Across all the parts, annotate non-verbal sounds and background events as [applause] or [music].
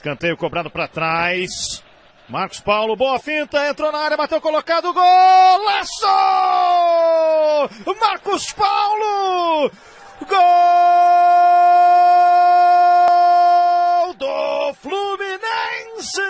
Canteio cobrado para trás. Marcos Paulo, boa finta, entrou na área, bateu colocado, golaço! Marcos Paulo! Gol do Fluminense!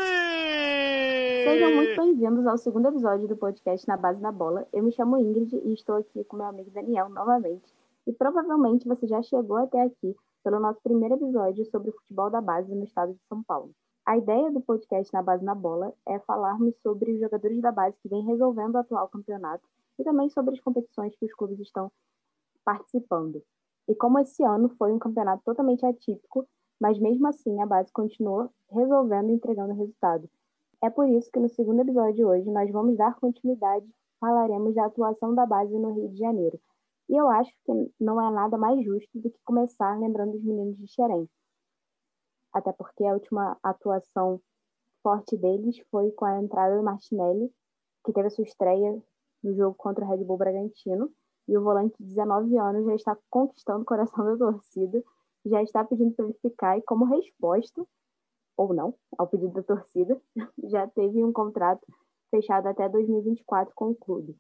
Sejam muito bem-vindos ao segundo episódio do podcast Na Base da Bola. Eu me chamo Ingrid e estou aqui com meu amigo Daniel novamente. E provavelmente você já chegou até aqui pelo nosso primeiro episódio sobre o futebol da base no estado de São Paulo. A ideia do podcast Na Base na Bola é falarmos sobre os jogadores da base que vêm resolvendo o atual campeonato e também sobre as competições que os clubes estão participando. E como esse ano foi um campeonato totalmente atípico, mas mesmo assim a base continuou resolvendo e entregando resultado. É por isso que no segundo episódio de hoje nós vamos dar continuidade, falaremos da atuação da base no Rio de Janeiro. E eu acho que não é nada mais justo do que começar lembrando os meninos de Xerém até porque a última atuação forte deles foi com a entrada do Martinelli, que teve a sua estreia no jogo contra o Red Bull Bragantino, e o volante de 19 anos já está conquistando o coração da torcida, já está pedindo para ele ficar, e como resposta, ou não, ao pedido da torcida, [laughs] já teve um contrato fechado até 2024 com o clube.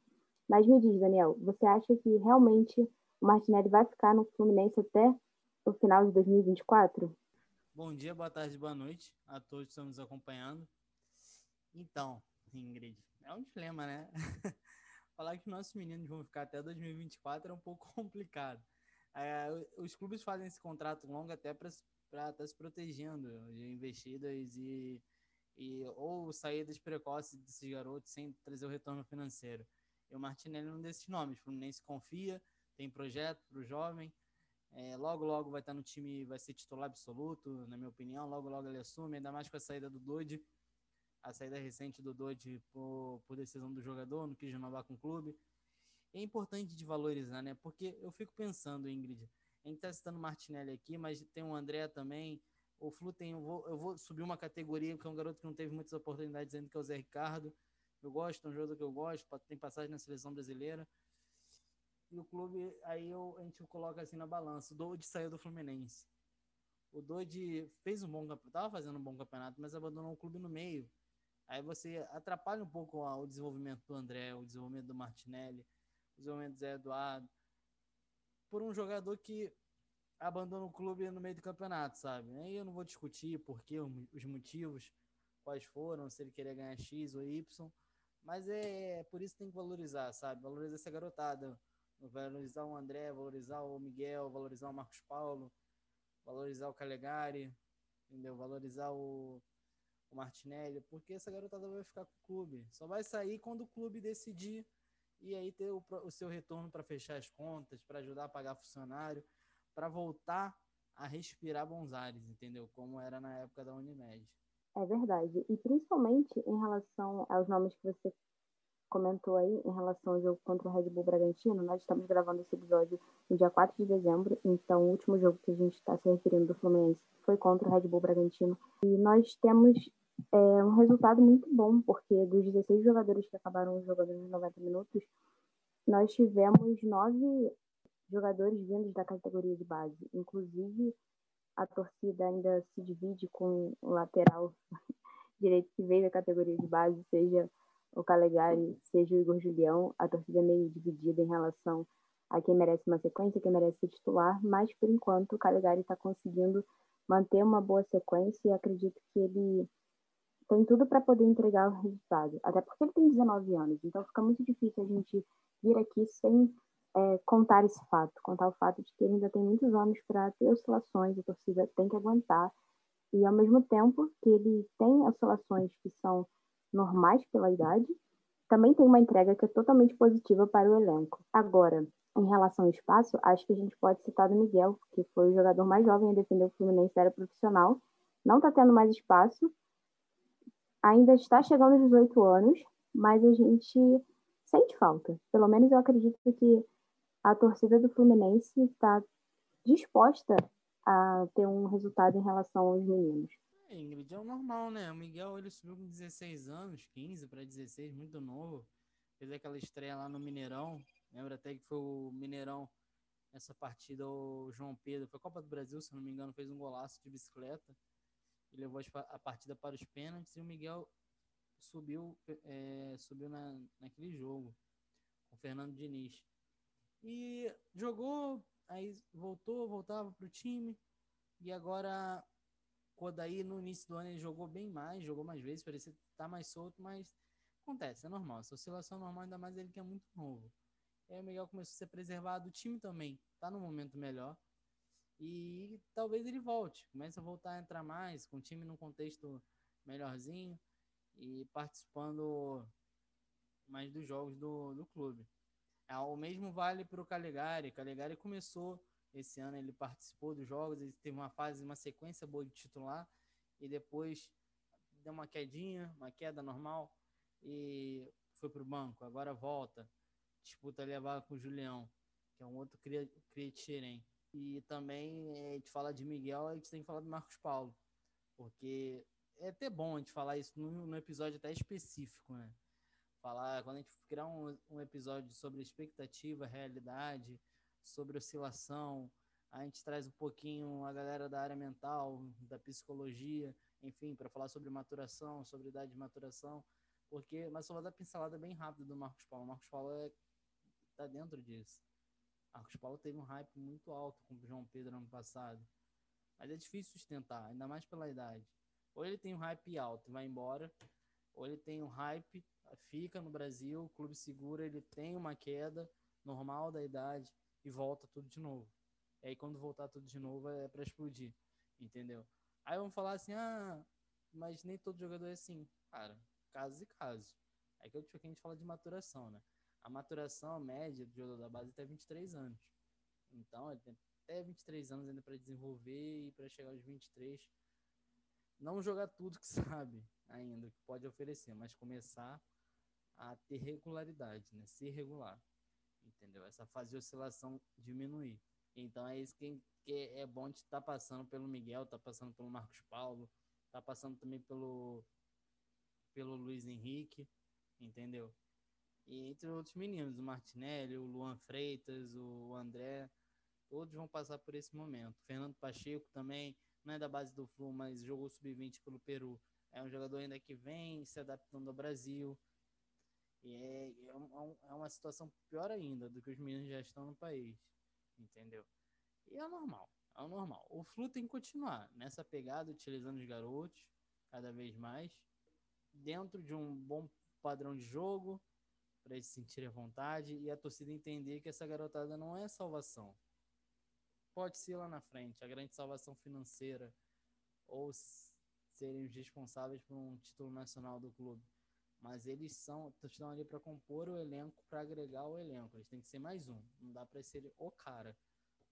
Mas me diz, Daniel, você acha que realmente o Martinelli vai ficar no Fluminense até o final de 2024? Bom dia, boa tarde, boa noite a todos que estão nos acompanhando. Então, Ingrid, é um dilema, né? [laughs] Falar que nossos meninos vão ficar até 2024 é um pouco [laughs] complicado. É, os clubes fazem esse contrato longo até para estar tá se protegendo de investidas e, e ou saídas precoces desses garotos sem trazer o retorno financeiro. E o Martinelli é um desses nomes. O Fluminense confia, tem projeto para o jovem, é, logo, logo vai estar no time, vai ser titular absoluto, na minha opinião. Logo, logo ele assume, ainda mais com a saída do Dodge, a saída recente do Dodge por, por decisão do jogador, não quis renovar com o clube. É importante de valorizar, né? Porque eu fico pensando, Ingrid, a gente está citando o Martinelli aqui, mas tem o André também. O Flu tem, eu vou, eu vou subir uma categoria, que é um garoto que não teve muitas oportunidades ainda, que é o Zé Ricardo. Eu gosto, é um jogador que eu gosto, tem passagem na seleção brasileira e o clube, aí eu, a gente coloca assim na balança. O Dodge saiu do Fluminense. O Dodge fez um bom campeonato, estava fazendo um bom campeonato, mas abandonou o clube no meio. Aí você atrapalha um pouco o desenvolvimento do André, o desenvolvimento do Martinelli, o desenvolvimento do Zé Eduardo. Por um jogador que abandona o clube no meio do campeonato, sabe? Aí eu não vou discutir por que, os motivos, quais foram, se ele queria ganhar X ou Y. Mas é, é por isso que tem que valorizar, sabe? Valorizar essa garotada valorizar o André, valorizar o Miguel, valorizar o Marcos Paulo, valorizar o Calegari, entendeu? Valorizar o, o Martinelli, porque essa garotada vai ficar com o clube. Só vai sair quando o clube decidir e aí ter o, o seu retorno para fechar as contas, para ajudar a pagar funcionário, para voltar a respirar bons ares, entendeu? Como era na época da Unimed. É verdade. E principalmente em relação aos nomes que você comentou aí em relação ao jogo contra o Red Bull Bragantino, nós estamos gravando esse episódio no dia 4 de dezembro, então o último jogo que a gente está se referindo do Fluminense foi contra o Red Bull Bragantino. E nós temos é, um resultado muito bom, porque dos 16 jogadores que acabaram jogando nos 90 minutos, nós tivemos nove jogadores vindos da categoria de base. Inclusive, a torcida ainda se divide com o lateral [laughs] direito que veio da categoria de base, seja o Calegari, seja o Igor Julião, a torcida é meio dividida em relação a quem merece uma sequência, quem merece ser titular, mas por enquanto o Calegari está conseguindo manter uma boa sequência e acredito que ele tem tudo para poder entregar o resultado, até porque ele tem 19 anos, então fica muito difícil a gente vir aqui sem é, contar esse fato, contar o fato de que ele ainda tem muitos anos para ter oscilações, a torcida tem que aguentar, e ao mesmo tempo que ele tem oscilações que são normais pela idade, também tem uma entrega que é totalmente positiva para o elenco. Agora, em relação ao espaço, acho que a gente pode citar o Miguel, que foi o jogador mais jovem a defender o Fluminense era profissional, não está tendo mais espaço, ainda está chegando aos 18 anos, mas a gente sente falta. Pelo menos eu acredito que a torcida do Fluminense está disposta a ter um resultado em relação aos meninos. É, Ingrid, é o normal, né? O Miguel ele subiu com 16 anos, 15 para 16, muito novo. Fez aquela estreia lá no Mineirão. Lembra até que foi o Mineirão nessa partida, o João Pedro, foi Copa do Brasil, se não me engano, fez um golaço de bicicleta. e levou a partida para os pênaltis e o Miguel subiu, é, subiu na, naquele jogo com o Fernando Diniz. E jogou, aí voltou, voltava para o time. E agora, quando aí no início do ano ele jogou bem mais, jogou mais vezes, parecia estar tá mais solto, mas acontece, é normal. Essa oscilação é normal, ainda mais ele que é muito novo. E aí o Miguel começou a ser preservado, o time também está no momento melhor. E talvez ele volte, comece a voltar a entrar mais, com o time num contexto melhorzinho e participando mais dos jogos do, do clube. É, o mesmo vale para o Calegari. Calegari começou esse ano, ele participou dos jogos, ele teve uma fase, uma sequência boa de titular e depois deu uma quedinha, uma queda normal e foi para o banco. Agora volta, disputa levar com o Julião, que é um outro Criatirem. E também é, a gente fala de Miguel, a gente tem que falar do Marcos Paulo, porque é até bom a gente falar isso num, episódio até específico, né? Falar, quando a gente criar um, um episódio sobre expectativa, realidade, sobre oscilação, a gente traz um pouquinho a galera da área mental, da psicologia, enfim, para falar sobre maturação, sobre idade de maturação, porque, mas só vou dar pincelada bem rápida do Marcos Paulo. O Marcos Paulo é, tá dentro disso. Marcos Paulo teve um hype muito alto com o João Pedro ano passado, mas é difícil sustentar, ainda mais pela idade. Ou ele tem um hype alto e vai embora, ou ele tem um hype, fica no Brasil, o clube segura, ele tem uma queda normal da idade e volta tudo de novo. E aí quando voltar tudo de novo é para explodir, entendeu? Aí vamos falar assim, ah, mas nem todo jogador é assim. Cara, casos e casos. Aí que é a gente fala de maturação, né? A maturação média do jogador da base é até 23 anos. Então, ele tem até 23 anos ainda para desenvolver e para chegar aos 23 não jogar tudo que [laughs] sabe ainda, que pode oferecer, mas começar a ter regularidade, né? Ser regular. Entendeu? Essa fase de oscilação diminuir. Então é isso que, que é bom de estar tá passando pelo Miguel, tá passando pelo Marcos Paulo, tá passando também pelo pelo Luiz Henrique, entendeu? E entre outros meninos, o Martinelli, o Luan Freitas, o André, todos vão passar por esse momento. Fernando Pacheco também, não é da base do Flu, mas jogou sub-20 pelo Peru. É um jogador ainda que vem se adaptando ao Brasil. E é, é, um, é uma situação pior ainda do que os meninos já estão no país. Entendeu? E é normal. É o normal. O Flu tem que continuar nessa pegada, utilizando os garotos cada vez mais, dentro de um bom padrão de jogo, para eles se sentirem à vontade e a torcida entender que essa garotada não é salvação pode ser lá na frente, a grande salvação financeira, ou serem os responsáveis por um título nacional do clube. Mas eles são, estão ali para compor o elenco, para agregar o elenco. Eles têm que ser mais um. Não dá para ser o cara.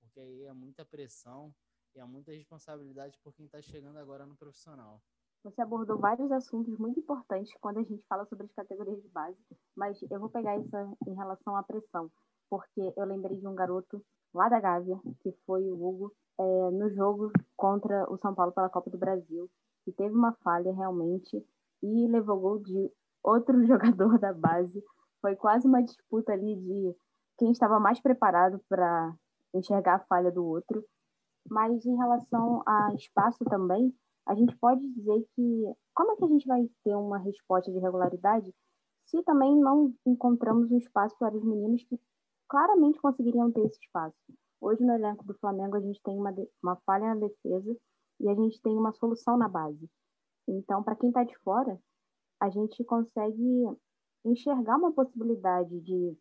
Porque aí é muita pressão e é muita responsabilidade por quem está chegando agora no profissional. Você abordou vários assuntos muito importantes quando a gente fala sobre as categorias de base, mas eu vou pegar isso em relação à pressão, porque eu lembrei de um garoto lá da Gávea, que foi o Hugo, é, no jogo contra o São Paulo pela Copa do Brasil, que teve uma falha realmente e levou gol de outro [laughs] jogador da base. Foi quase uma disputa ali de quem estava mais preparado para enxergar a falha do outro. Mas em relação a espaço também, a gente pode dizer que como é que a gente vai ter uma resposta de regularidade se também não encontramos um espaço para os meninos que claramente conseguiriam ter esse espaço. Hoje, no elenco do Flamengo, a gente tem uma, uma falha na defesa e a gente tem uma solução na base. Então, para quem está de fora, a gente consegue enxergar uma possibilidade de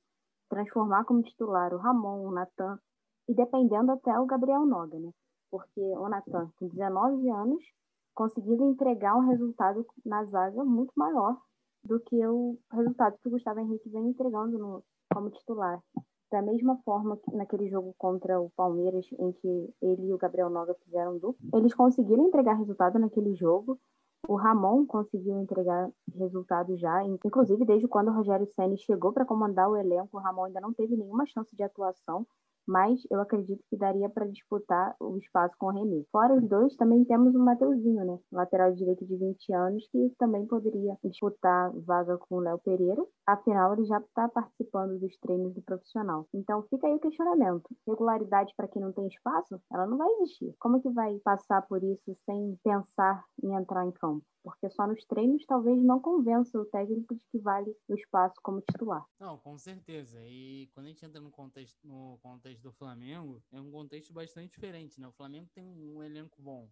transformar como titular o Ramon, o Natan, e dependendo até o Gabriel Noga, né? Porque o Natan, com 19 anos, conseguiu entregar um resultado na zaga muito maior do que o resultado que o Gustavo Henrique vem entregando no, como titular. Da mesma forma que naquele jogo contra o Palmeiras, em que ele e o Gabriel Noga fizeram duplo, eles conseguiram entregar resultado naquele jogo. O Ramon conseguiu entregar resultado já, inclusive desde quando o Rogério Ceni chegou para comandar o elenco, o Ramon ainda não teve nenhuma chance de atuação mas eu acredito que daria para disputar o espaço com o Remy. Fora os dois, também temos o Mateuzinho, né? Lateral direito de 20 anos, que também poderia disputar vaga com o Léo Pereira. Afinal, ele já está participando dos treinos do profissional. Então, fica aí o questionamento. Regularidade para quem não tem espaço, ela não vai existir. Como que vai passar por isso sem pensar em entrar em campo? porque só nos treinos talvez não convença o técnico de que vale o espaço como titular. Não, com certeza. E quando a gente entra no contexto, no contexto do Flamengo, é um contexto bastante diferente, né? O Flamengo tem um elenco bom,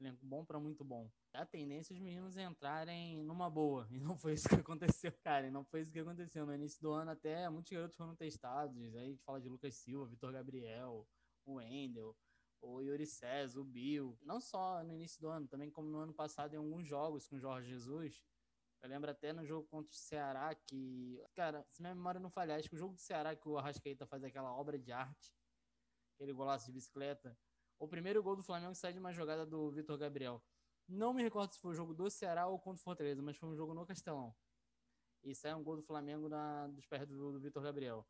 elenco bom para muito bom. A tendência é os meninos entrarem numa boa. [laughs] E não foi isso que aconteceu, cara. E não foi isso que aconteceu. No início do ano, até muitos garotos foram testados. Aí a gente fala de Lucas Silva, Vitor Gabriel, o Wendel, o Yuri César, o Bill, não só no início do ano, também como no ano passado em alguns jogos com o Jorge Jesus. Eu lembro até no jogo contra o Ceará que, cara, se minha memória não falhar, acho que o jogo do Ceará que o Arrascaeta faz aquela obra de arte, aquele golaço de bicicleta, o primeiro gol do Flamengo sai de uma jogada do Vitor Gabriel. Não me recordo se foi o jogo do Ceará ou contra o Fortaleza, mas foi um jogo no Castelão. E sai um gol do Flamengo na, dos pés do, do Vitor Gabriel.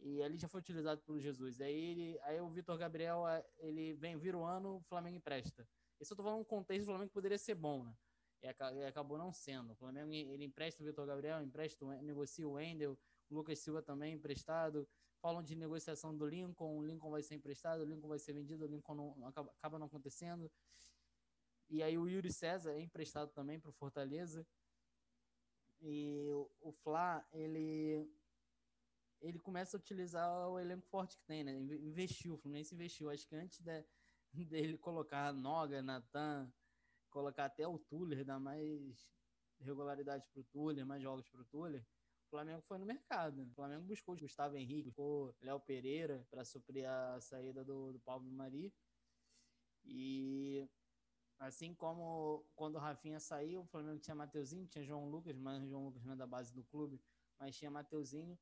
E ali já foi utilizado pelo Jesus. Aí, ele, aí o Vitor Gabriel, ele vem, vira o ano, o Flamengo empresta. Isso eu tô falando um contexto do Flamengo que poderia ser bom, né? E acabou não sendo. O Flamengo, ele empresta o Vitor Gabriel, empresta, negocia o Wendel, o Lucas Silva também emprestado. Falam de negociação do Lincoln, o Lincoln vai ser emprestado, o Lincoln vai ser vendido, o Lincoln não, acaba, acaba não acontecendo. E aí o Yuri César é emprestado também para o Fortaleza. E o, o Fla, ele ele começa a utilizar o elenco forte que tem, né? Investiu, o Fluminense investiu. Acho que antes de, [laughs] dele colocar Noga, Natan, colocar até o Tuller, dar mais regularidade pro Tuller, mais jogos pro Tuller, o Flamengo foi no mercado. O Flamengo buscou Gustavo Henrique, buscou Léo Pereira para suprir a saída do, do Pablo Mari. E assim como quando o Rafinha saiu, o Flamengo tinha Mateuzinho, tinha João Lucas, mas João Lucas não é da base do clube, mas tinha Mateuzinho.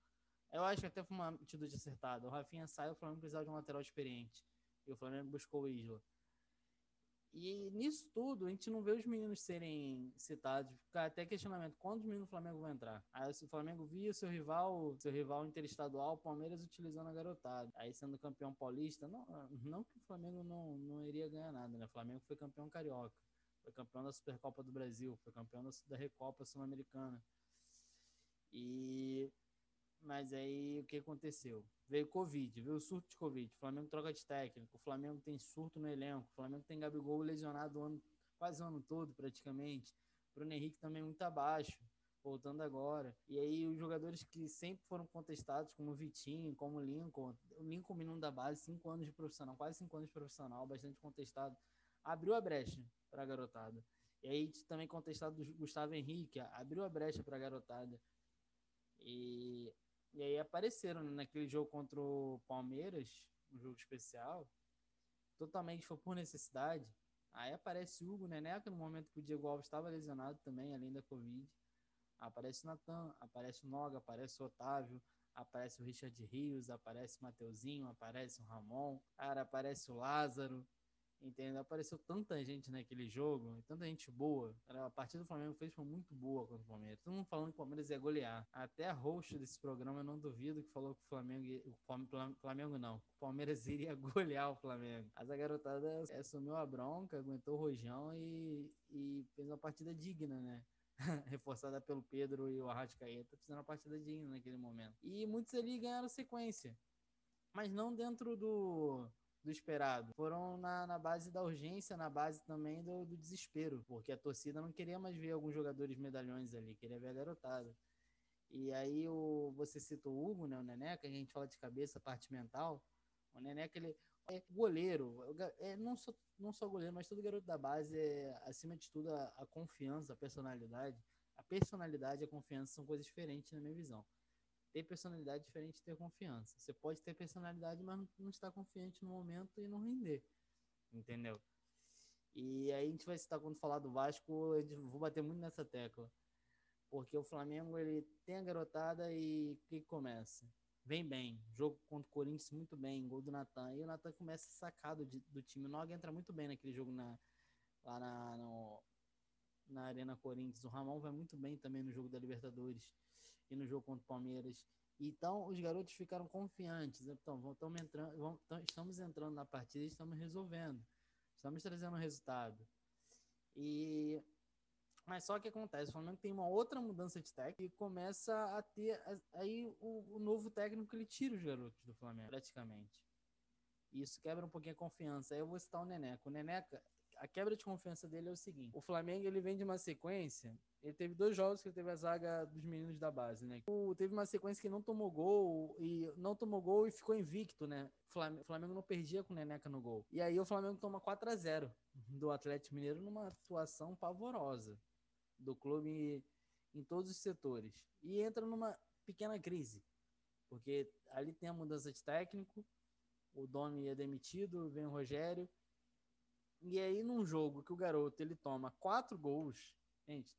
Eu acho que até foi uma atitude acertada. O Rafinha saiu, o Flamengo precisava de um lateral experiente. E o Flamengo buscou o Isla. E nisso tudo, a gente não vê os meninos serem citados. Fica até questionamento: quantos meninos o Flamengo vai entrar? Aí o Flamengo via seu rival, seu rival interestadual, o Palmeiras utilizando a garotada. Aí sendo campeão paulista, não, não que o Flamengo não, não iria ganhar nada, né? O Flamengo foi campeão carioca, foi campeão da Supercopa do Brasil, foi campeão da, da Recopa Sul-Americana. E mas aí o que aconteceu? Veio Covid, veio surto de Covid. O Flamengo troca de técnico, o Flamengo tem surto no elenco, o Flamengo tem Gabigol lesionado o ano, quase o ano todo praticamente. Bruno Henrique também muito abaixo, voltando agora. E aí os jogadores que sempre foram contestados, como o Vitinho, como o Lincoln, o Lincoln menino da base, cinco anos de profissional, quase cinco anos de profissional, bastante contestado, abriu a brecha para a garotada. E aí também contestado do Gustavo Henrique, abriu a brecha para a garotada. E e aí apareceram né, naquele jogo contra o Palmeiras, um jogo especial, totalmente foi por necessidade. Aí aparece o Hugo Neneca no momento que o Diego Alves estava lesionado também, além da Covid. Aparece o Natan, aparece o Noga, aparece o Otávio, aparece o Richard Rios, aparece o Mateuzinho, aparece o Ramon, cara, aparece o Lázaro. Entendeu? Apareceu tanta gente naquele jogo, tanta gente boa. A partida do Flamengo fez foi muito boa contra o Palmeiras. Todo mundo falando que o Palmeiras ia golear. Até a host desse programa, eu não duvido, que falou que o Flamengo. O Flamengo não. O Palmeiras [laughs] iria golear o Flamengo. Mas a garotada assumiu a bronca, aguentou o rojão e, e fez uma partida digna, né? [laughs] reforçada pelo Pedro e o Arrascaeta, fizeram uma partida digna naquele momento. E muitos ali ganharam sequência. Mas não dentro do, do esperado. Foram na, na base da urgência, na base também do, do, desespero, porque a torcida não queria mais ver alguns jogadores medalhões ali, queria ver a garotada. E aí o, você citou o Hugo, né, o Neneca, a gente fala de cabeça, parte mental. O Neneca, ele é goleiro, é, não, só, não só goleiro, mas todo garoto da base é, acima de tudo, a, a confiança, a personalidade. A personalidade e a confiança são coisas diferentes na minha visão ter personalidade diferente de ter confiança. Você pode ter personalidade, mas não estar confiante no momento e não render. Entendeu? E aí a gente vai citar quando falar do Vasco, eu vou bater muito nessa tecla. Porque o Flamengo ele tem a garotada e o que começa? Vem bem. Jogo contra o Corinthians muito bem, gol do Natan. E o Natan começa sacado de, do time. O Nog entra muito bem naquele jogo na, lá na, no, na Arena Corinthians. O Ramon vai muito bem também no jogo da Libertadores e no jogo contra o Palmeiras. Então, os garotos ficaram confiantes. Então, vamos entrando, vamos, estamos entrando na partida e estamos resolvendo. Estamos trazendo resultado. E mas só que acontece, o Flamengo tem uma outra mudança de técnico e começa a ter aí o, o, novo técnico ele tira os garotos do Flamengo, praticamente. Isso quebra um pouquinho a confiança. Aí eu vou citar o Neneca. O Neneca, a quebra de confiança dele é o seguinte: o Flamengo ele vem de uma sequência. Ele teve dois jogos que ele teve a zaga dos meninos da base, né? O, teve uma sequência que não tomou gol e não tomou gol e ficou invicto, né? O Flamengo não perdia com o Neneca no gol. E aí o Flamengo toma 4 a 0 do Atlético Mineiro numa atuação pavorosa do clube em todos os setores. E entra numa pequena crise, porque ali tem a mudança de técnico, o Domi é demitido, vem o Rogério, e aí, num jogo que o garoto ele toma quatro gols, gente,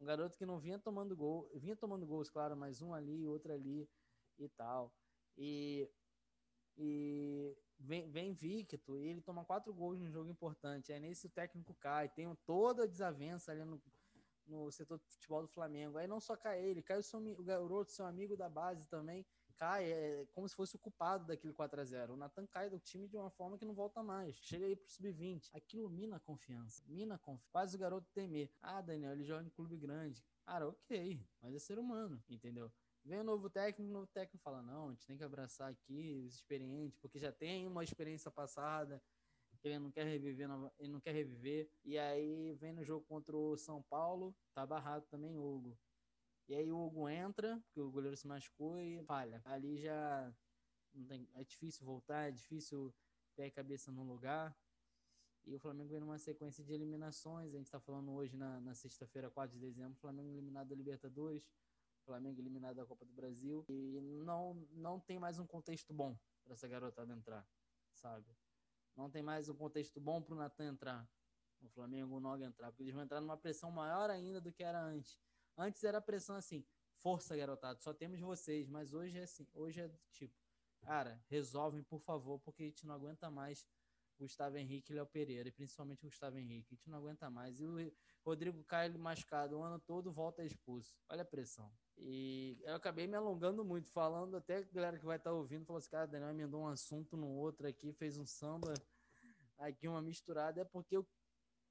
um garoto que não vinha tomando gol, vinha tomando gols, claro, mas um ali, outro ali e tal. E, e vem, vem invicto, e ele toma quatro gols num jogo importante. Aí nesse o técnico cai, tem toda a desavença ali no, no setor de futebol do Flamengo. Aí não só cai ele, cai o, seu, o garoto, seu amigo da base também, cai, é como se fosse o culpado daquele 4 a 0 O Natan cai do time de uma forma que não volta mais. Chega aí pro sub-20. Aquilo mina a confiança. Mina a confiança. Faz o garoto temer. Ah, Daniel, ele joga em clube grande. Cara, ok, mas é ser humano, entendeu? Vem um novo técnico, o novo técnico fala: não, a gente tem que abraçar aqui os experientes, porque já tem uma experiência passada, que ele não quer reviver, ele não quer reviver. E aí vem no jogo contra o São Paulo, tá barrado também, Hugo. E aí o Hugo entra, porque o goleiro se machucou e falha. Ali já tem, é difícil voltar, é difícil ter a cabeça no lugar. E o Flamengo vem numa sequência de eliminações. A gente está falando hoje na, na sexta-feira, 4 de dezembro, Flamengo eliminado da Libertadores, Flamengo eliminado da Copa do Brasil. E não, não tem mais um contexto bom para essa garotada entrar, sabe? Não tem mais um contexto bom para o Natan entrar, o Flamengo, o Noga entrar, porque eles vão entrar numa pressão maior ainda do que era antes. Antes era pressão assim, força, garotado, só temos vocês, mas hoje é assim, hoje é tipo, cara, resolvem, por favor, porque a gente não aguenta mais Gustavo Henrique e Léo Pereira, e principalmente Gustavo Henrique, a gente não aguenta mais. E o Rodrigo Caio machucado o ano todo, volta expulso. Olha a pressão. E eu acabei me alongando muito, falando até a galera que vai estar ouvindo, falou assim, cara, Daniel emendou um assunto no outro aqui, fez um samba aqui, uma misturada, é porque eu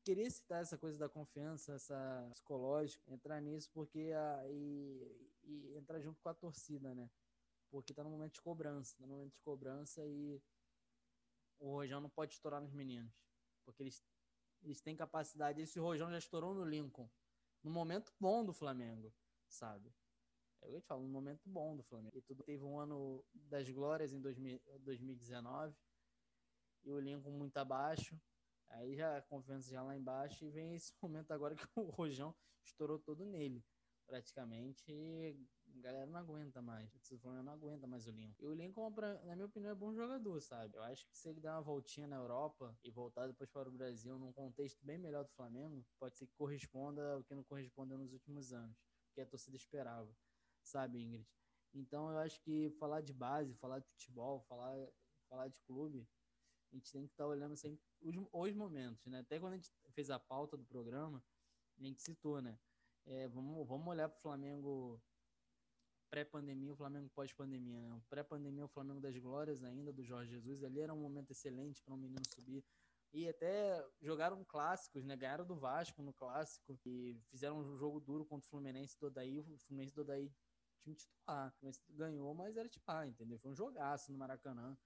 queria citar essa coisa da confiança, essa psicológica, entrar nisso porque a, e, e entrar junto com a torcida, né? Porque tá no momento de cobrança, tá no momento de cobrança e o Rojão não pode estourar nos meninos, porque eles, eles têm capacidade. Esse Rojão já estourou no Lincoln, no momento bom do Flamengo, sabe? É eu te falo, no momento bom do Flamengo. E tudo teve um ano das glórias em 2000, 2019 e o Lincoln muito abaixo. Aí já a confiança já lá embaixo e vem esse [laughs] momento agora que o Rojão estourou todo nele, praticamente, e a galera não aguenta mais. O Flamengo não aguenta mais o Lincoln. E o Lincoln, na minha opinião, é bom jogador, sabe? Eu acho que se ele der uma voltinha na Europa e voltar depois para o Brasil num contexto bem melhor do Flamengo, pode ser que corresponda ao que não correspondeu nos últimos anos, que a torcida esperava, sabe, Ingrid? Então eu acho que falar de base, falar de futebol, falar, falar de clube, a gente tem que estar tá olhando sempre os, os, momentos, né? Até quando a gente fez a pauta do programa, a gente citou, né? É, vamos, vamos olhar para o Flamengo pré-pandemia o Flamengo pós-pandemia, né? Pré-pandemia, o Flamengo das glórias ainda, do Jorge Jesus, ali era um momento excelente para um menino subir. E até jogaram clássicos, né? Ganharam do Vasco no clássico e fizeram um jogo duro contra o Fluminense do Odaí. O Fluminense do Odaí time titular. Fluminense ganhou, mas era titular, entendeu? Foi um jogaço no Maracanã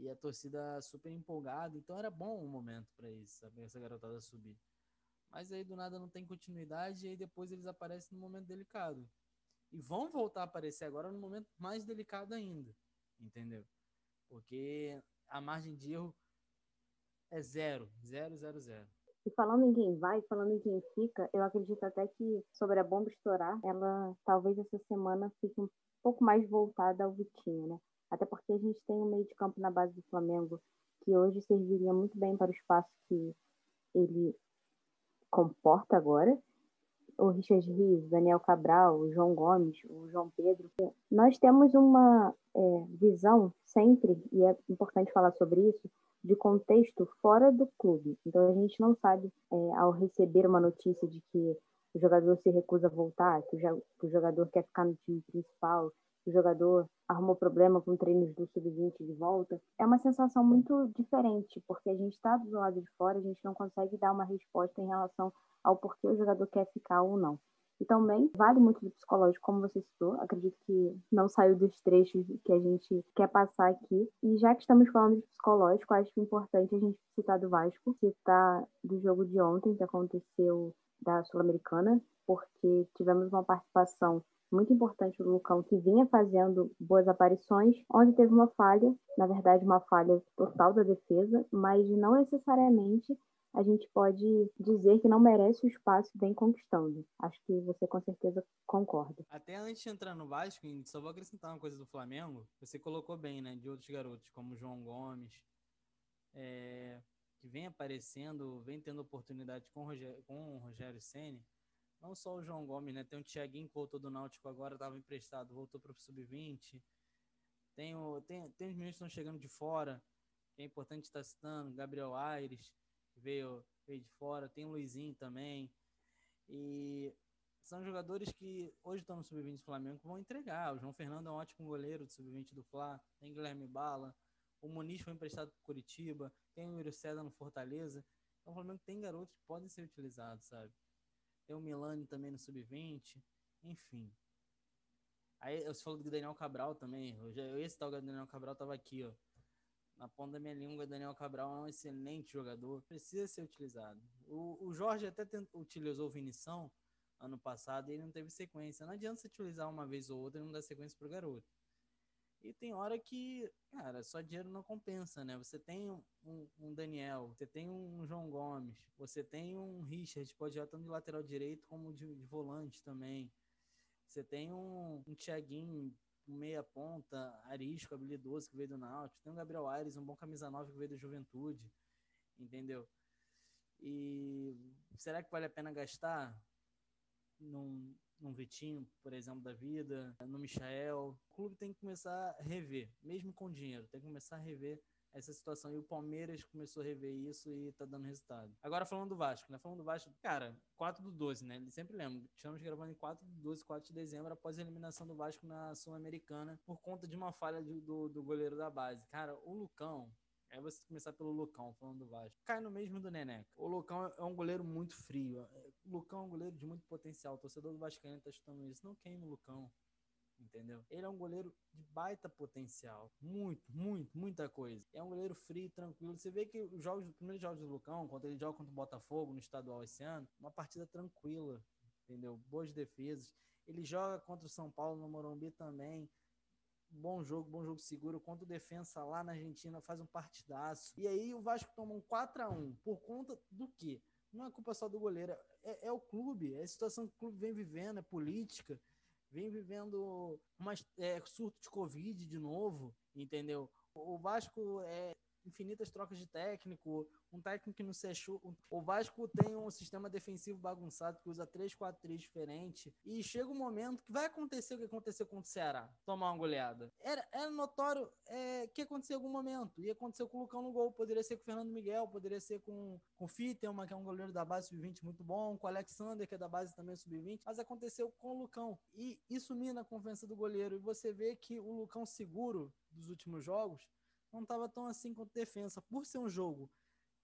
e a torcida super empolgada. Então era bom o momento para isso, sabe? Essa garotada subir. Mas aí do nada não tem continuidade e aí depois eles aparecem no momento delicado. E vão voltar a aparecer agora no momento mais delicado ainda, entendeu? Porque a margem de erro é zero, zero, zero, zero. E falando em quem vai, falando em quem fica, eu acredito até que sobre a bomba estourar, ela talvez essa semana fique um pouco mais voltada ao Vitinho, né? Até porque a gente tem um meio de campo na base do Flamengo que hoje serviria muito bem para o espaço que ele comporta agora. O Richard Rios, Daniel Cabral, o João Gomes, o João Pedro. Nós temos uma é, visão sempre, e é importante falar sobre isso, de contexto fora do clube. Então a gente não sabe, é, ao receber uma notícia de que o jogador se recusa a voltar, que o, jogador quer ficar no time principal, o jogador arrumou problema com treinos do sub-20 de volta, é uma sensação muito diferente, porque a gente está do lado de fora, a gente não consegue dar uma resposta em relação ao porquê o jogador quer ficar ou não. E também vale muito do psicológico, como você citou. Acredito que não saiu dos trechos que a gente quer passar aqui. E já que estamos falando de psicológico, acho importante a gente citar do Vasco, citar do jogo de ontem, que aconteceu da Sul-Americana, porque tivemos uma participação muito importante do Lucão, que vinha fazendo boas aparições, onde teve uma falha, na verdade, uma falha total da defesa, mas não necessariamente a gente pode dizer que não merece o espaço que vem conquistando. Acho que você com certeza concorda. Até antes de entrar no Vasco, só vou acrescentar uma coisa do Flamengo. Você colocou bem, né? De outros garotos, como João Gomes, é, que vem aparecendo, vem tendo oportunidade com o Rogério, com o Rogério Senni. Não só o João Gomes, né? Tem o Thiaguinho que voltou do Náutico agora, estava emprestado, voltou para o Sub-20. Tem, o, tem, tem os meninos que estão chegando de fora, que é importante estar citando, Gabriel Aires veio, veio de fora, tem o Luizinho também. E são jogadores que hoje estão no Sub-20 do Flamengo vão entregar. O João Fernando é um ótimo goleiro do Sub-20 do Fla, tem Guilherme Bala, o Muniz foi emprestado para Curitiba, tem o Yuri César no Fortaleza. Então o Flamengo tem garotos que podem ser utilizados, sabe? Tem o Milani também no Sub-20, enfim. Aí você falou do Daniel Cabral também. Eu, já, eu Daniel Cabral tava aqui, ó na ponta da minha língua, Daniel Cabral é um excelente jogador, precisa ser utilizado. O, o Jorge até utilizou o Vinição ano passado e ele não teve sequência. Não adianta você utilizar uma vez ou outra e não dar sequência pro garoto. E tem hora que, cara, só dinheiro não compensa, né? Você tem um, um Daniel, você tem um João Gomes, você tem um Richard, pode jogar tanto de lateral direito como de, de volante também. Você tem um, um Thiaguinho meia ponta, arisco, habilidoso, que veio do Náutico. Tem o Gabriel Aires, um bom camisa 9 que veio do Juventude, entendeu? E será que vale a pena gastar num, num Vitinho, por exemplo, da vida, no Michael? O clube tem que começar a rever, mesmo com dinheiro, tem que começar a rever essa situação. E o Palmeiras começou a rever isso e tá dando resultado. Agora falando do Vasco, né? Falando do Vasco, cara, 4 do 12, né? Ele sempre lembra. Estamos gravando em 4 do 12, 4 de dezembro, após a eliminação do Vasco na Sul-Americana, por conta de uma falha do, do, do goleiro da base. Cara, o Lucão, é você começar pelo Lucão, falando do Vasco. Cai no mesmo do Neneca. O Lucão é um goleiro muito frio. Lucão é um goleiro de muito potencial. O torcedor do Vasco tá chutando isso. Não queime o Lucão entendeu? Ele é um goleiro de baita potencial. Muito, muito, muita coisa. É um goleiro frio, tranquilo. Você vê que os jogos, os primeiros jogos do Lucão, quando ele joga contra o Botafogo no estadual esse ano, uma partida tranquila, entendeu? Boas defesas. Ele joga contra o São Paulo no Morumbi também. Bom jogo, bom jogo seguro. Contra o Defensa lá na Argentina, faz um partidaço. E aí o Vasco toma um 4 a 1 Por conta do quê? Não é culpa só do goleiro, é, é o clube, é a situação que o clube vem vivendo, é política vem vivendo uma é, surto de Covid de novo, entendeu? O Vasco é infinitas trocas de técnico, um técnico que não se achou. O Vasco tem um sistema defensivo bagunçado que usa 3-4-3 diferente. E chega um momento que vai acontecer o que aconteceu com o Ceará, tomar uma goleada. Era, era notório é, que aconteceu em algum momento. Ia acontecer com o Lucão no gol, poderia ser com o Fernando Miguel, poderia ser com, com o Fittelman, que é um goleiro da base sub-20 muito bom, com o Alexander, que é da base também sub-20, mas aconteceu com o Lucão. E isso mina a confiança do goleiro. E você vê que o Lucão seguro dos últimos jogos não estava tão assim quanto defesa, por ser um jogo,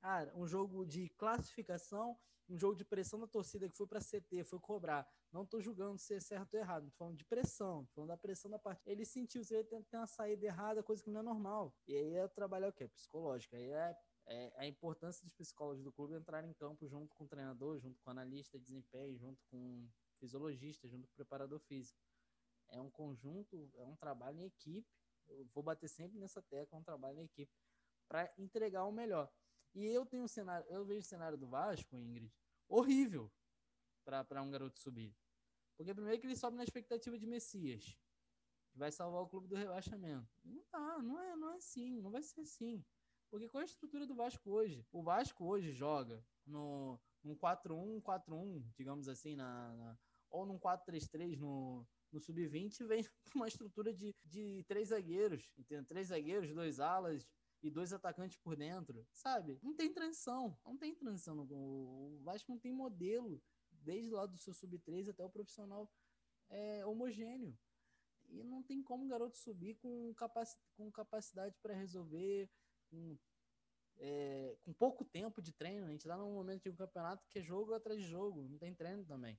cara, um jogo de classificação, um jogo de pressão da torcida que foi para CT, foi cobrar. Não estou julgando se é certo ou errado, estou falando de pressão, tô falando da pressão da parte. Ele sentiu, se ele tem uma saída errada, coisa que não é normal. E aí é trabalhar o quê? Psicológico. Aí é, é a importância dos psicólogos do clube entrar em campo junto com o treinador, junto com o analista de desempenho, junto com o fisiologista, junto com o preparador físico. É um conjunto, é um trabalho em equipe eu vou bater sempre nessa tecla, um trabalho em equipe, para entregar o melhor. E eu tenho um cenário, eu vejo o cenário do Vasco, Ingrid, horrível para um garoto subir. Porque primeiro que ele sobe na expectativa de Messias, que vai salvar o clube do rebaixamento. Não tá, não é, não é assim, não vai ser assim. Porque qual é a estrutura do Vasco hoje? O Vasco hoje joga no um 4-1, 4-1, digamos assim, na, na ou num 4-3-3 no, no sub-20 vem [laughs] uma estrutura de, de três zagueiros, entende? Três zagueiros, dois alas e dois atacantes por dentro, sabe? Não tem transição, não tem transição. O Vasco não tem modelo, desde lá do seu sub-3 até o profissional é, homogêneo. E não tem como o garoto subir com, com capacidade para resolver, com, é, com pouco tempo de treino. A gente está num momento de um campeonato que é jogo atrás de jogo, não tem treino também.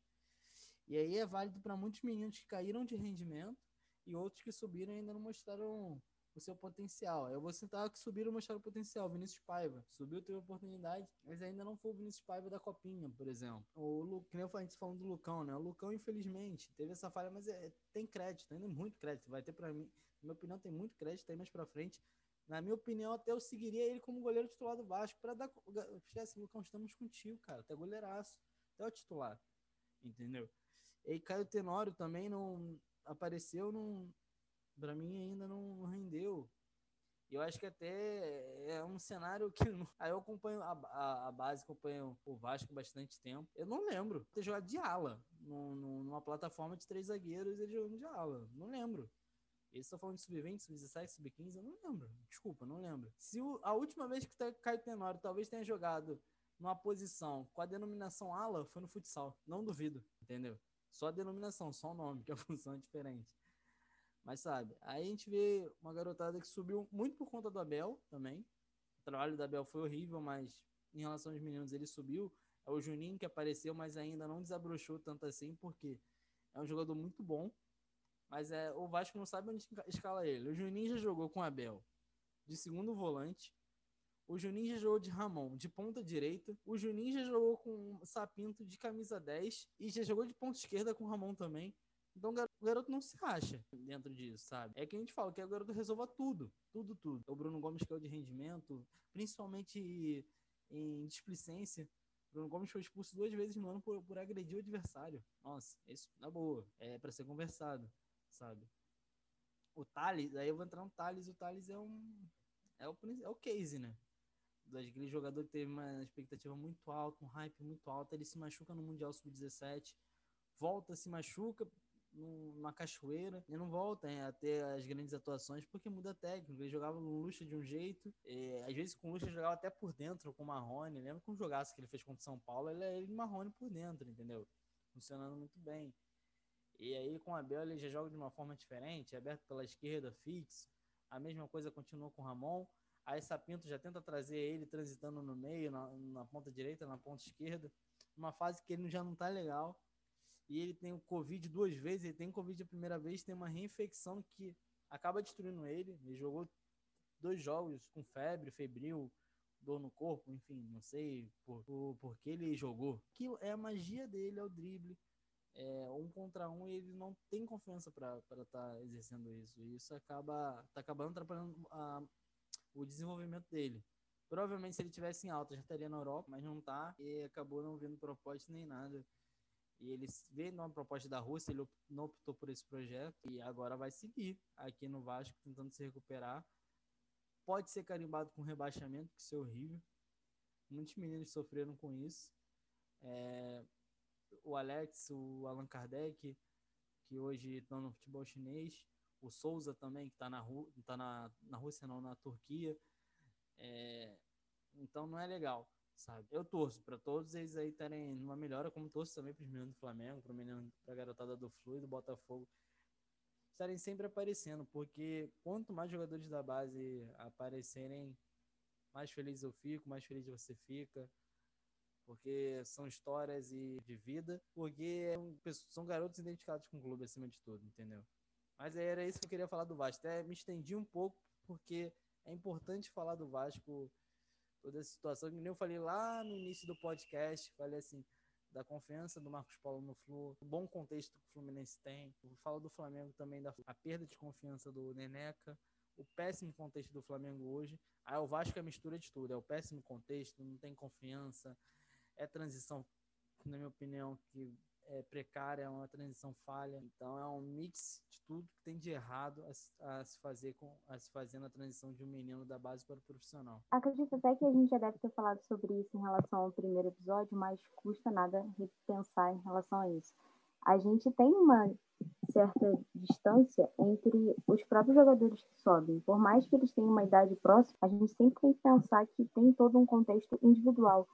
E aí é válido para muitos meninos que caíram de rendimento e outros que subiram e ainda não mostraram o seu potencial. Eu vou citar que subiram mostraram o potencial. Vinícius Paiva subiu, teve oportunidade, mas ainda não foi o Vinícius Paiva da Copinha, por exemplo. O Lu, que nem a gente falando do Lucão, né? O Lucão, infelizmente, teve essa falha, mas é, tem crédito, ainda muito crédito. Vai ter para mim, na minha opinião, tem muito crédito aí mais para frente. Na minha opinião, até eu seguiria ele como goleiro titular do Vasco para dar. Esquece, Lucão, estamos contigo, cara. Até goleiraço. Até o titular. Entendeu? E Caio Tenório também não apareceu, não, para mim ainda não, rendeu. Eu acho que até é um cenário que. Aí eu acompanho a, a, a, base, acompanho o Vasco bastante tempo. Eu não lembro ter jogado de ala no, numa plataforma de três zagueiros ele jogando de ala. Não lembro. Eles estão falando de sub-20, sub-17, sub-15, eu não lembro. Desculpa, não lembro. Se o, a última vez que o Caio Tenório talvez tenha jogado numa posição com a denominação ala foi no futsal. Não duvido, entendeu? Só a denominação, só o nome, [laughs] que a função é diferente. Mas sabe, aí a gente vê uma garotada que subiu muito por conta do Abel também. O trabalho do Abel foi horrível, mas em relação aos meninos ele subiu. É o Juninho que apareceu, mas ainda não desabrochou tanto assim, porque é um jogador muito bom. Mas é, o Vasco não sabe onde escala ele. O Juninho já jogou com o Abel de segundo volante. O Juninho já jogou de Ramon de ponta direita. O Juninho já jogou com Sapinto de camisa 10. E já jogou de ponta esquerda com Ramon também. Então o garoto não se acha dentro disso, sabe? É que a gente fala que o garoto resolva tudo, tudo, tudo. O Bruno Gomes o de rendimento, principalmente em displicência. O Bruno Gomes foi expulso duas vezes no ano por, por agredir o adversário. Nossa, isso na boa. É para ser conversado, sabe? O Thales, aí eu vou entrar no Thales, o Thales é um. É o, é o case, né? Daquele jogador que teve uma expectativa muito alta, um hype muito alto, ele se machuca no Mundial Sub-17, volta, se machuca, numa cachoeira e não volta a ter as grandes atuações porque muda a técnica. Ele jogava no Lucha de um jeito, às vezes com o Lucha jogava até por dentro com o Marrone. Lembra com o jogaço que ele fez contra o São Paulo? Ele é ele Marrone por dentro, entendeu? Funcionando muito bem. E aí com o Abel ele já joga de uma forma diferente, aberto pela esquerda, fixo. A mesma coisa continua com o Ramon. Aí Sapinto já tenta trazer ele transitando no meio, na, na ponta direita, na ponta esquerda. Uma fase que ele já não tá legal e ele tem o Covid duas vezes, ele tem Covid a primeira vez, tem uma reinfecção que acaba destruindo ele. Ele jogou dois jogos com febre, febril, dor no corpo, enfim, não sei por, por, por que ele jogou. Que é a magia dele, é o drible. É, um contra um, e ele não tem confiança para estar tá exercendo isso. E isso acaba tá acabando atrapalhando a, o desenvolvimento dele. Provavelmente, se ele tivesse em alta, já estaria na Europa, mas não tá. E acabou não vendo propósito nem nada. E ele veio numa proposta da Rússia, ele não optou por esse projeto e agora vai seguir aqui no Vasco tentando se recuperar. Pode ser carimbado com rebaixamento, que isso é horrível. Muitos meninos sofreram com isso. É, o Alex, o Allan Kardec, que hoje estão no futebol chinês. O Souza também, que está na, tá na, na Rússia, não, na Turquia. É, então não é legal sabe? Eu torço para todos eles aí terem uma melhora, como torço também para os meninos do Flamengo, para menino, a garotada do Flu e do Botafogo, estarem sempre aparecendo, porque quanto mais jogadores da base aparecerem, mais feliz eu fico, mais feliz você fica, porque são histórias e de vida, porque são garotos identificados com o clube acima de tudo, entendeu? Mas era isso que eu queria falar do Vasco. Até me estendi um pouco, porque é importante falar do Vasco toda essa situação. Que eu falei lá no início do podcast, falei assim, da confiança do Marcos Paulo no Flu, o bom contexto que o Fluminense tem. Eu falo do Flamengo também, da a perda de confiança do Neneca, o péssimo contexto do Flamengo hoje. Aí o Vasco é mistura de tudo, é o péssimo contexto, não tem confiança, é transição, na minha opinião, que é precária, é uma transição falha. Então é um mix de tudo que tem de errado a, a, se fazer com a se fazer na transição de um menino da base para o profissional. Acredito até que a gente já deve ter falado sobre isso em relação ao primeiro episódio, mas custa nada repensar em relação a isso. A gente tem uma certa distância entre os próprios jogadores que sobem. Por mais que eles tenham uma idade próxima, a gente sempre tem que pensar que tem todo um contexto individual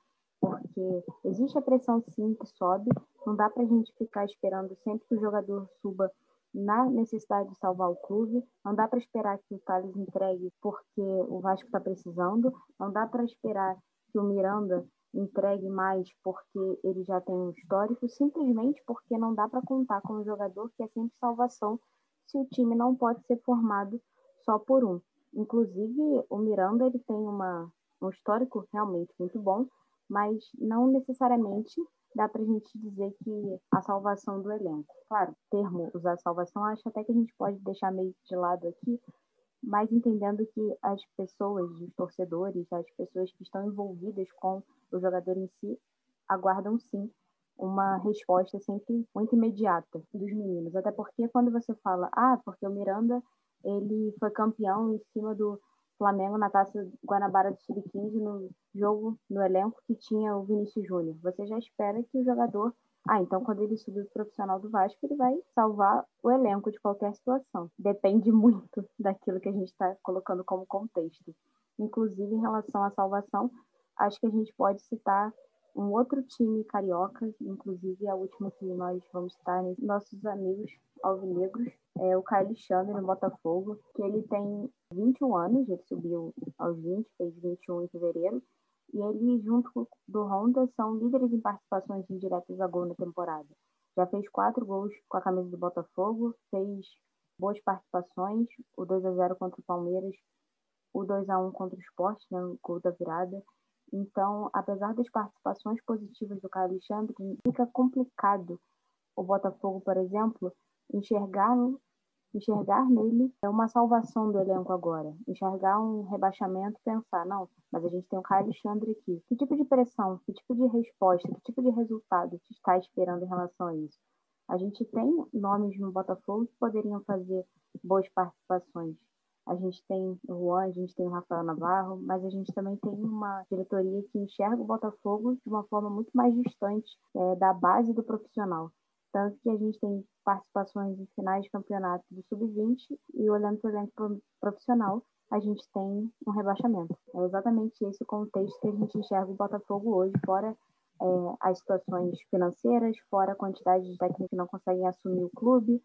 porque existe a pressão sim que sobe, não dá para a gente ficar esperando sempre que o jogador suba na necessidade de salvar o clube. Não dá para esperar que o Thales entregue porque o Vasco está precisando. Não dá para esperar que o Miranda entregue mais porque ele já tem um histórico, simplesmente porque não dá para contar com um jogador que é sempre salvação se o time não pode ser formado só por um. Inclusive, o Miranda ele tem uma, um histórico realmente muito bom, mas não necessariamente dá para a gente dizer que a salvação do elenco. Claro, termo usar salvação, acho até que a gente pode deixar meio de lado aqui, mas entendendo que as pessoas, os torcedores, as pessoas que estão envolvidas com o jogador em si, aguardam sim uma resposta sempre muito imediata dos meninos. Até porque quando você fala, ah, porque o Miranda ele foi campeão em cima do Flamengo na Taça Guanabara do Sub-15 no jogo no elenco que tinha o Vinícius Júnior. Você já espera que o jogador, ah, então quando ele subir o profissional do Vasco, ele vai salvar o elenco de qualquer situação. Depende muito daquilo que a gente está colocando como contexto. Inclusive em relação à salvação, acho que a gente pode citar um outro time carioca, inclusive a última que nós vamos citar, nossos amigos alvinegros, é o Carlos Alexandre no Botafogo, que ele tem 21 anos, ele subiu aos 20, fez 21 em fevereiro, e ele, junto do Honda, são líderes em participações indiretas a gol na temporada. Já fez quatro gols com a camisa do Botafogo, fez boas participações, o 2 a 0 contra o Palmeiras, o 2 a 1 contra o Sport, né, o gol da virada. Então, apesar das participações positivas do Caio Alexandre, fica complicado o Botafogo, por exemplo, enxergar enxergar nele é uma salvação do elenco agora. Enxergar um rebaixamento e pensar, não, mas a gente tem o Caio Alexandre aqui. Que tipo de pressão, que tipo de resposta, que tipo de resultado te está esperando em relação a isso? A gente tem nomes no Botafogo que poderiam fazer boas participações. A gente tem o Juan, a gente tem o Rafael Navarro, mas a gente também tem uma diretoria que enxerga o Botafogo de uma forma muito mais distante é, da base do profissional. Tanto que a gente tem participações em finais de campeonato do Sub-20 e olhando para o elenco profissional, a gente tem um rebaixamento. É exatamente esse o contexto que a gente enxerga o Botafogo hoje, fora é, as situações financeiras, fora a quantidade de técnicos que não conseguem assumir o clube,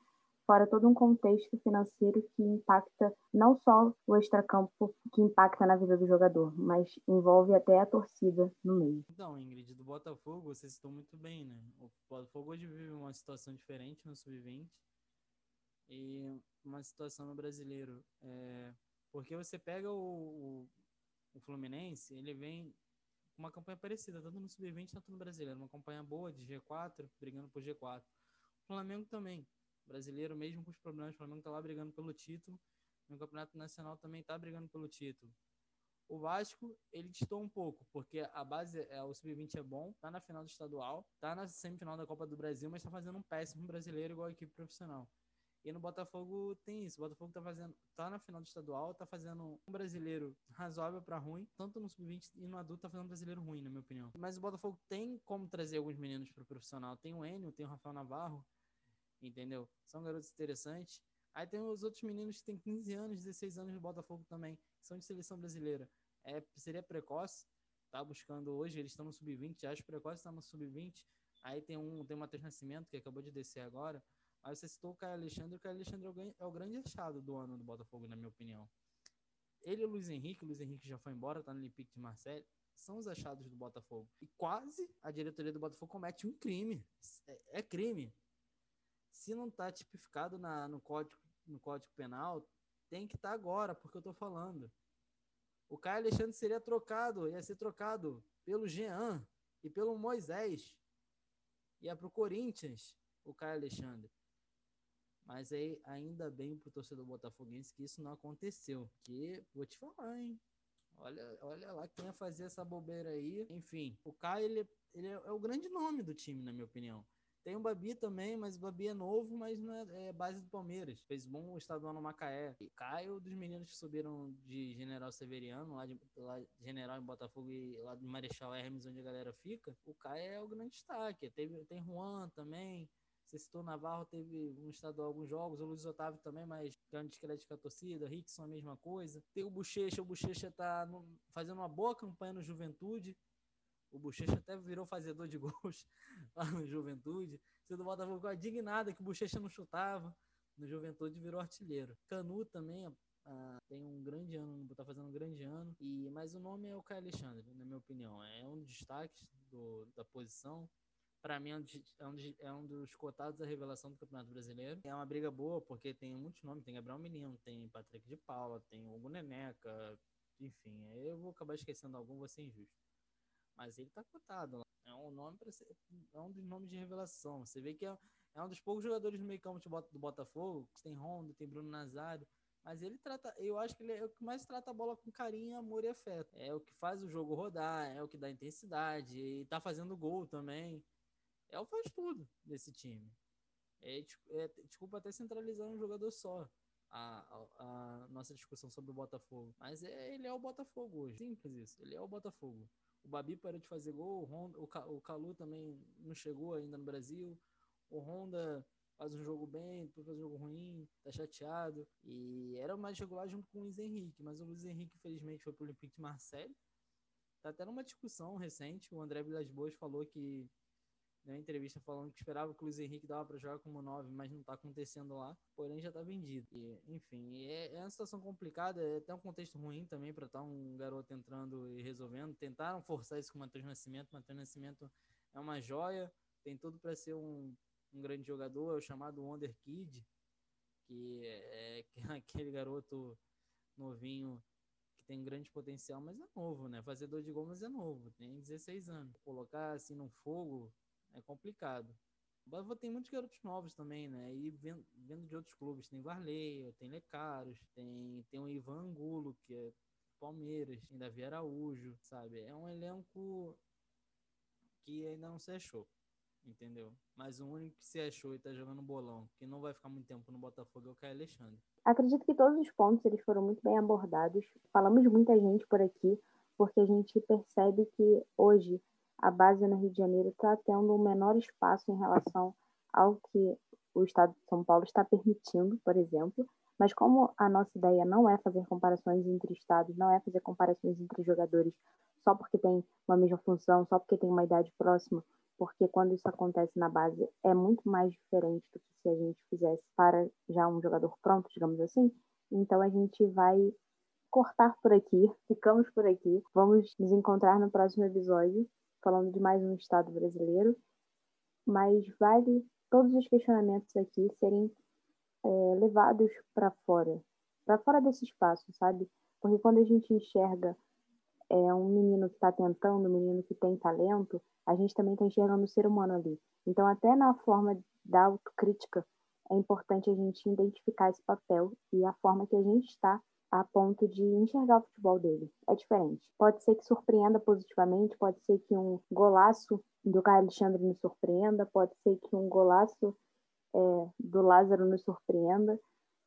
fora todo um contexto financeiro que impacta não só o extracampo, que impacta na vida do jogador, mas envolve até a torcida no meio. Então, Ingrid, do Botafogo, você citou muito bem, né? O Botafogo hoje vive uma situação diferente no Sub-20 e uma situação no Brasileiro. É... Porque você pega o, o, o Fluminense, ele vem com uma campanha parecida, tanto no Sub-20 quanto no Brasileiro. Uma campanha boa de G4, brigando por G4. O Flamengo também brasileiro, mesmo com os problemas, o Flamengo está lá brigando pelo título. No Campeonato Nacional também está brigando pelo título. O Vasco, ele distou um pouco, porque a base, é, o Sub-20 é bom, tá na final do estadual, tá na semifinal da Copa do Brasil, mas tá fazendo um péssimo brasileiro igual a equipe profissional. E no Botafogo tem isso. O Botafogo tá fazendo, tá na final do estadual, tá fazendo um brasileiro razoável para ruim, tanto no sub-20 e no adulto tá fazendo um brasileiro ruim, na minha opinião. Mas o Botafogo tem como trazer alguns meninos pro profissional. Tem o Enio, tem o Rafael Navarro, entendeu? São garotos interessantes. Aí tem os outros meninos que têm 15 anos, 16 anos no Botafogo também, que são de seleção brasileira. É, seria precoce, tá buscando hoje, eles estão no sub-20, acho precoce está no sub-20. Aí tem um, tem o Matheus Nascimento, que acabou de descer agora. Mas você citou o Caio Alexandre, o Caio Alexandre é o, é o grande achado do ano do Botafogo, na minha opinião. Ele e o Luiz Henrique, o Luiz Henrique já foi embora, tá no Olympique de Marseille, são os achados do Botafogo. E quase a diretoria do Botafogo comete um crime. É, é crime se não está tipificado na, no, código, no Código Penal, tem que estar tá agora, porque eu estou falando. O Caio Alexandre seria trocado, ia ser trocado pelo Jean e pelo Moisés. Ia para o Corinthians, o Caio Alexandre. Mas aí, ainda bem para o torcedor botafoguense que isso não aconteceu. Que, vou te falar, hein? Olha, olha lá quem ia fazer essa bobeira aí. Enfim, o Caio, ele, ele é o grande nome do time, na minha opinião. Tem o Babi também, mas o Babi é novo, mas não é, é base do Palmeiras. Fez bom estadual no Macaé. E Caio, dos meninos que subiram de General Severiano, lá de, lá de General em Botafogo e lá de Marechal Hermes, onde a galera fica, o Caio é o grande destaque. Teve, tem Juan também. Você citou Navarro, teve um estadual alguns jogos, o Luiz Otávio também, mas um descrédito com a torcida, Rickson a mesma coisa. Tem o Bochecha, o Bochecha tá no, fazendo uma boa campanha no Juventude, o Bochecha até virou fazedor de [laughs] gols lá no Juventude. Você do Botafogo ficou indignado que o Bochecha não chutava. no Juventude virou artilheiro. Canu também uh, tem um grande ano, tá fazendo um grande ano. E mas o nome é o Caio Alexandre, na minha opinião, é um dos destaques do, da posição. Para mim é um, é, um dos, é um dos cotados da revelação do Campeonato Brasileiro. É uma briga boa porque tem muitos nomes, tem Gabriel Menino, tem Patrick de Paula, tem Hugo Neneca, enfim, eu vou acabar esquecendo algum, vou ser injusto. Mas ele tá cotado lá. É um nome para é um dos nomes de revelação. Você vê que é, é um dos poucos jogadores no meio campo do Botafogo, tem Honda, tem Bruno Nazário, mas ele trata, eu acho que ele é o que mais trata a bola com carinho, amor e afeto. É o que faz o jogo rodar, é o que dá intensidade, e tá fazendo gol também. É o faz tudo desse time. É, é, desculpa até centralizar um jogador só. A, a, a, nossa discussão sobre o Botafogo. Mas é, ele é o Botafogo hoje. Simples isso. Ele é o Botafogo. O Babi parou de fazer gol, o, Honda, o, Calu também não chegou ainda no Brasil. O Honda faz um jogo bem, depois faz um jogo ruim, tá chateado. E era mais regular junto com o Luiz Henrique, mas o Luiz Henrique, infelizmente, foi pro Olympique de Marseille. Tá até numa discussão recente, o André Vilas Boas falou que deu uma entrevista falando que esperava que o Luiz Henrique dava para jogar como 9, mas não tá acontecendo lá, porém já tá vendido. E, enfim, é, é uma situação complicada, é até um contexto ruim também para estar tá um garoto entrando e resolvendo. Tentaram forçar isso com o Matheus Nascimento, Matheus Nascimento é uma joia, tem tudo para ser um, um grande jogador, é o chamado Wonder Kid, que é, é [laughs] aquele garoto novinho que tem grande potencial, mas é novo, né? Fazedor de gol, mas é novo, tem 16 anos. Colocar assim no fogo é complicado. Mas tem muitos garotos novos também, né? E vendo, vendo de outros clubes, tem Varley, tem Lecaros, tem, tem o Ivan Angulo, que é Palmeiras, tem Davi Araújo, sabe? É um elenco que ainda não se achou entendeu? Mas o único que se achou e tá jogando bolão, que não vai ficar muito tempo no Botafogo, é o Caio Alexandre. Acredito que todos os pontos eles foram muito bem abordados. Falamos muita gente por aqui, porque a gente percebe que hoje a base no Rio de Janeiro está tendo um menor espaço em relação ao que o Estado de São Paulo está permitindo, por exemplo. Mas como a nossa ideia não é fazer comparações entre estados, não é fazer comparações entre jogadores só porque tem uma mesma função, só porque tem uma idade próxima, porque quando isso acontece na base é muito mais diferente do que se a gente fizesse para já um jogador pronto, digamos assim. Então a gente vai cortar por aqui, [laughs] ficamos por aqui. Vamos nos encontrar no próximo episódio, falando de mais um estado brasileiro. Mas vale todos os questionamentos aqui serem é, levados para fora, para fora desse espaço, sabe? Porque quando a gente enxerga é, um menino que está tentando, um menino que tem talento, a gente também está enxergando o ser humano ali. Então, até na forma da autocrítica, é importante a gente identificar esse papel e a forma que a gente está a ponto de enxergar o futebol dele. É diferente. Pode ser que surpreenda positivamente, pode ser que um golaço do Caio Alexandre nos surpreenda, pode ser que um golaço é, do Lázaro nos surpreenda,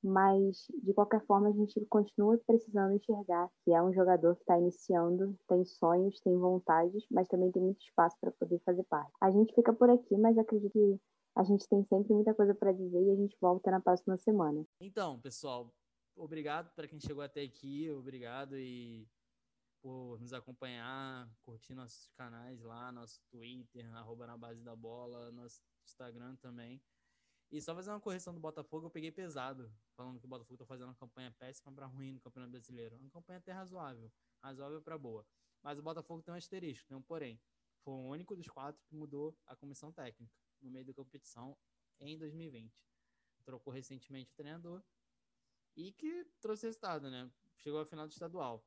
mas de qualquer forma a gente continua precisando enxergar que é um jogador que está iniciando, tem sonhos, tem vontades, mas também tem muito espaço para poder fazer parte. A gente fica por aqui, mas acredito que a gente tem sempre muita coisa para dizer e a gente volta na próxima semana. Então, pessoal, obrigado para quem chegou até aqui, obrigado e por nos acompanhar, curtir nossos canais lá, nosso Twitter, arroba na base da bola, nosso Instagram também. E só fazer uma correção do Botafogo, eu peguei pesado, falando que o Botafogo tá fazendo uma campanha péssima para ruim no Campeonato Brasileiro. Uma campanha até razoável, razoável para boa. Mas o Botafogo tem um asterisco, tem um porém. Foi o único dos quatro que mudou a comissão técnica no meio da competição em 2020. Trocou recentemente o treinador e que trouxe resultado, né? Chegou à final do estadual.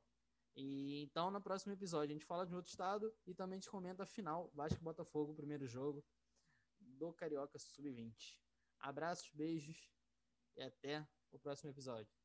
E então, no próximo episódio, a gente fala de outro estado e também gente comenta a final Vasco Botafogo, primeiro jogo do Carioca Sub-20. Abraços, beijos e até o próximo episódio.